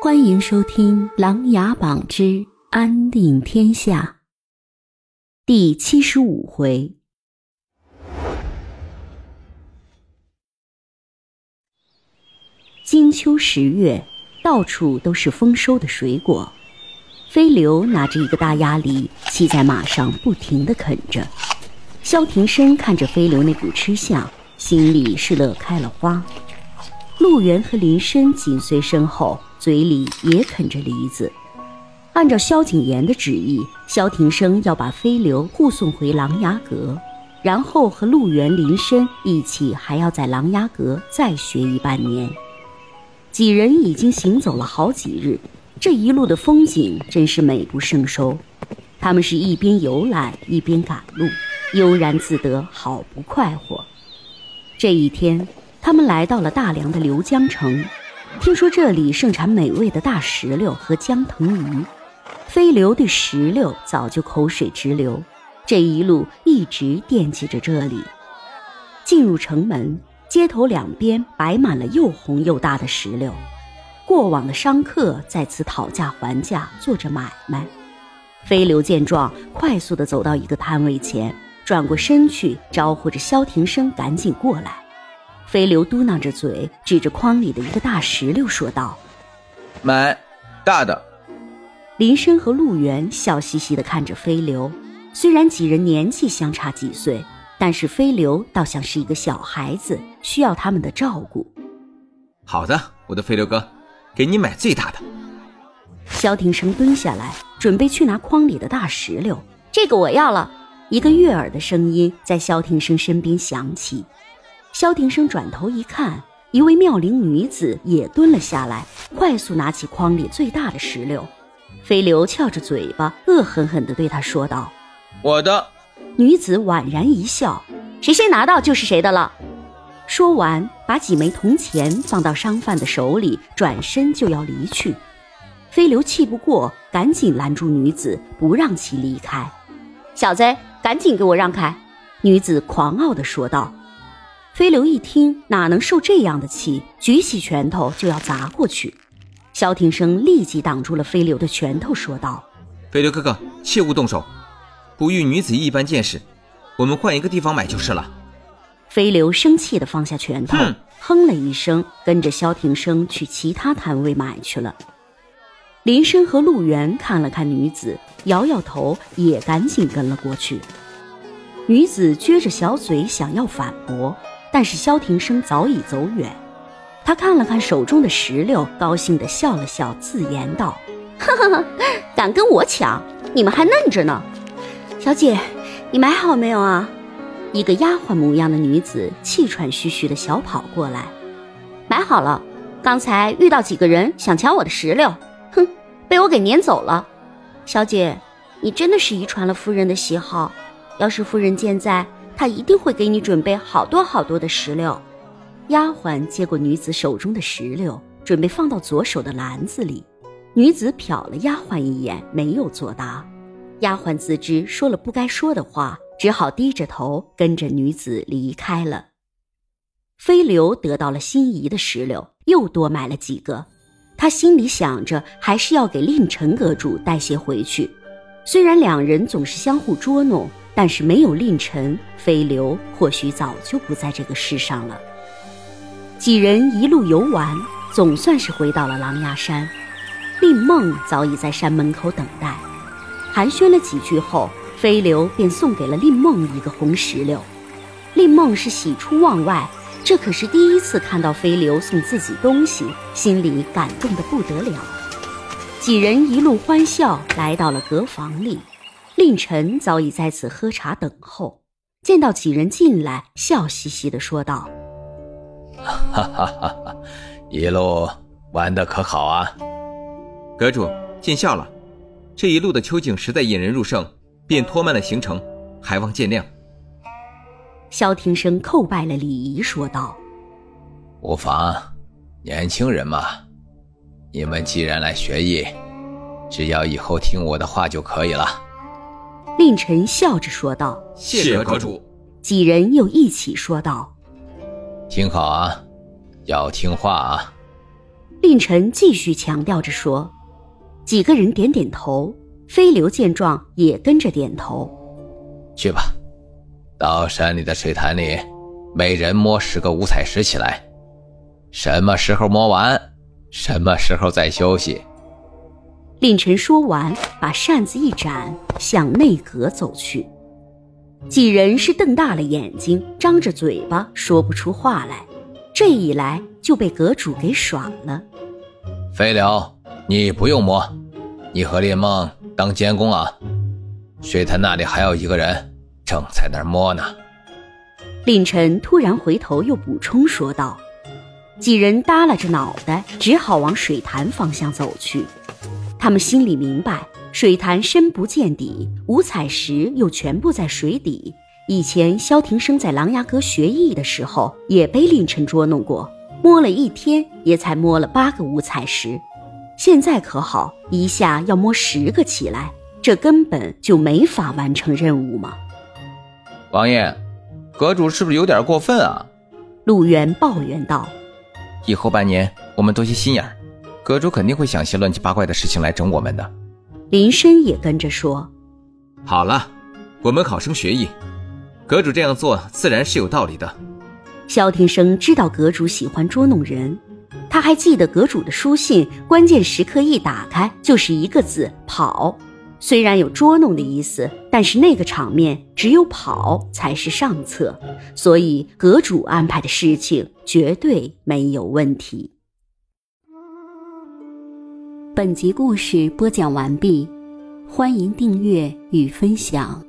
欢迎收听《琅琊榜之安定天下》第七十五回。金秋十月，到处都是丰收的水果。飞流拿着一个大鸭梨，骑在马上，不停的啃着。萧庭生看着飞流那股吃相，心里是乐开了花。陆源和林深紧随身后，嘴里也啃着梨子。按照萧景琰的旨意，萧庭生要把飞流护送回琅琊阁，然后和陆源、林深一起，还要在琅琊阁再学一半年。几人已经行走了好几日，这一路的风景真是美不胜收。他们是一边游览一边赶路，悠然自得，好不快活。这一天，他们来到了大梁的刘江城，听说这里盛产美味的大石榴和江藤鱼。飞流对石榴早就口水直流，这一路一直惦记着这里。进入城门。街头两边摆满了又红又大的石榴，过往的商客在此讨价还价，做着买卖。飞流见状，快速地走到一个摊位前，转过身去招呼着萧庭生赶紧过来。飞流嘟囔着嘴，指着筐里的一个大石榴说道：“买，大的。”林深和陆源笑嘻嘻地看着飞流，虽然几人年纪相差几岁。但是飞流倒像是一个小孩子，需要他们的照顾。好的，我的飞流哥，给你买最大的。萧庭生蹲下来，准备去拿筐里的大石榴。这个我要了。一个悦耳的声音在萧庭生身边响起。萧庭生转头一看，一位妙龄女子也蹲了下来，快速拿起筐里最大的石榴。飞流翘着嘴巴，恶狠狠地对他说道：“我的。”女子婉然一笑：“谁先拿到就是谁的了。”说完，把几枚铜钱放到商贩的手里，转身就要离去。飞流气不过，赶紧拦住女子，不让其离开。小子，赶紧给我让开！”女子狂傲地说道。飞流一听，哪能受这样的气，举起拳头就要砸过去。萧庭生立即挡住了飞流的拳头，说道：“飞流哥哥，切勿动手。”不与女子一般见识，我们换一个地方买就是了。飞流生气的放下拳头，哼了一声，跟着萧庭生去其他摊位买去了。林深和陆源看了看女子，摇摇头，也赶紧跟了过去。女子撅着小嘴想要反驳，但是萧庭生早已走远。他看了看手中的石榴，高兴的笑了笑，自言道：“哈哈哈，敢跟我抢，你们还嫩着呢。”小姐，你买好没有啊？一个丫鬟模样的女子气喘吁吁的小跑过来，买好了。刚才遇到几个人想抢我的石榴，哼，被我给撵走了。小姐，你真的是遗传了夫人的喜好，要是夫人健在，他一定会给你准备好多好多的石榴。丫鬟接过女子手中的石榴，准备放到左手的篮子里。女子瞟了丫鬟一眼，没有作答。丫鬟自知说了不该说的话，只好低着头跟着女子离开了。飞流得到了心仪的石榴，又多买了几个。他心里想着，还是要给令臣阁主带些回去。虽然两人总是相互捉弄，但是没有令臣，飞流或许早就不在这个世上了。几人一路游玩，总算是回到了狼牙山。令梦早已在山门口等待。寒暄了几句后，飞流便送给了令梦一个红石榴。令梦是喜出望外，这可是第一次看到飞流送自己东西，心里感动得不得了。几人一路欢笑，来到了阁房里。令臣早已在此喝茶等候，见到几人进来，笑嘻嘻的说道：“哈哈哈哈，一路玩的可好啊？阁主见笑了。”这一路的秋景实在引人入胜，便拖慢了行程，还望见谅。萧庭生叩拜了礼仪，说道：“无妨，年轻人嘛，你们既然来学艺，只要以后听我的话就可以了。”令臣笑着说道：“谢阁主。”几人又一起说道：“听好啊，要听话啊！令臣继续强调着说。几个人点点头，飞流见状也跟着点头。去吧，到山里的水潭里，每人摸十个五彩石起来。什么时候摸完，什么时候再休息。令臣说完，把扇子一展，向内阁走去。几人是瞪大了眼睛，张着嘴巴说不出话来。这一来就被阁主给爽了。飞流。你不用摸，你和林梦当监工啊。水潭那里还有一个人正在那儿摸呢。令臣突然回头又补充说道：“几人耷拉着脑袋，只好往水潭方向走去。他们心里明白，水潭深不见底，五彩石又全部在水底。以前萧庭生在琅琊阁学艺的时候，也被令臣捉弄过，摸了一天也才摸了八个五彩石。”现在可好，一下要摸十个起来，这根本就没法完成任务嘛！王爷，阁主是不是有点过分啊？陆源抱怨道：“以后半年我们多些心眼儿，阁主肯定会想些乱七八怪的事情来整我们的。”林深也跟着说：“好了，我们好生学艺，阁主这样做自然是有道理的。”萧庭生知道阁主喜欢捉弄人。他还记得阁主的书信，关键时刻一打开就是一个字“跑”。虽然有捉弄的意思，但是那个场面只有跑才是上策，所以阁主安排的事情绝对没有问题。本集故事播讲完毕，欢迎订阅与分享。